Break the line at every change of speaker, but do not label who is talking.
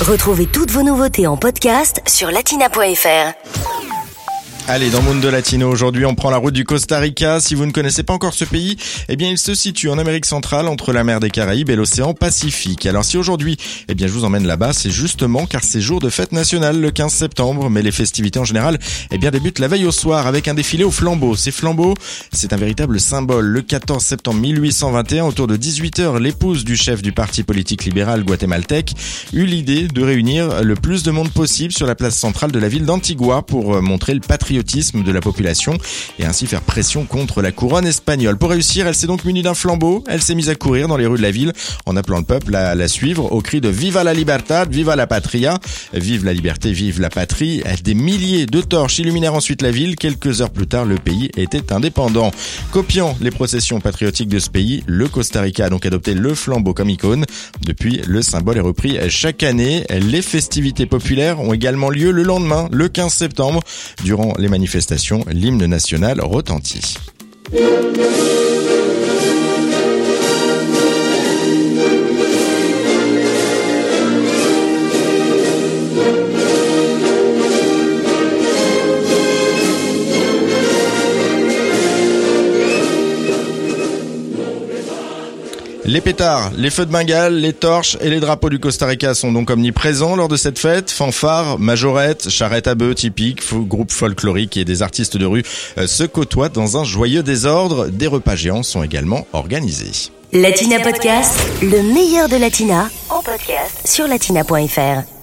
Retrouvez toutes vos nouveautés en podcast sur latina.fr.
Allez, dans Mundo Latino, aujourd'hui, on prend la route du Costa Rica. Si vous ne connaissez pas encore ce pays, eh bien, il se situe en Amérique centrale entre la mer des Caraïbes et l'océan Pacifique. Alors, si aujourd'hui, eh bien, je vous emmène là-bas, c'est justement car c'est jour de fête nationale le 15 septembre, mais les festivités en général, eh bien, débutent la veille au soir avec un défilé au flambeau. Ces flambeaux, c'est un véritable symbole. Le 14 septembre 1821, autour de 18 heures, l'épouse du chef du parti politique libéral guatémaltèque eut l'idée de réunir le plus de monde possible sur la place centrale de la ville d'Antigua pour euh, montrer le patriotisme de la population et ainsi faire pression contre la couronne espagnole. Pour réussir, elle s'est donc munie d'un flambeau, elle s'est mise à courir dans les rues de la ville en appelant le peuple à la suivre au cri de Viva la libertad, Viva la patria, vive la liberté, vive la patrie. Des milliers de torches illuminèrent ensuite la ville. Quelques heures plus tard, le pays était indépendant. Copiant les processions patriotiques de ce pays, le Costa Rica a donc adopté le flambeau comme icône. Depuis, le symbole est repris chaque année. Les festivités populaires ont également lieu le lendemain, le 15 septembre, durant les manifestations, l'hymne national retentit. Les pétards, les feux de Bengale, les torches et les drapeaux du Costa Rica sont donc omniprésents lors de cette fête. Fanfare, majorette, charrette à bœufs typique, groupe folklorique et des artistes de rue euh, se côtoient dans un joyeux désordre. Des repas géants sont également organisés.
Latina Podcast, le meilleur de Latina, en podcast sur latina.fr.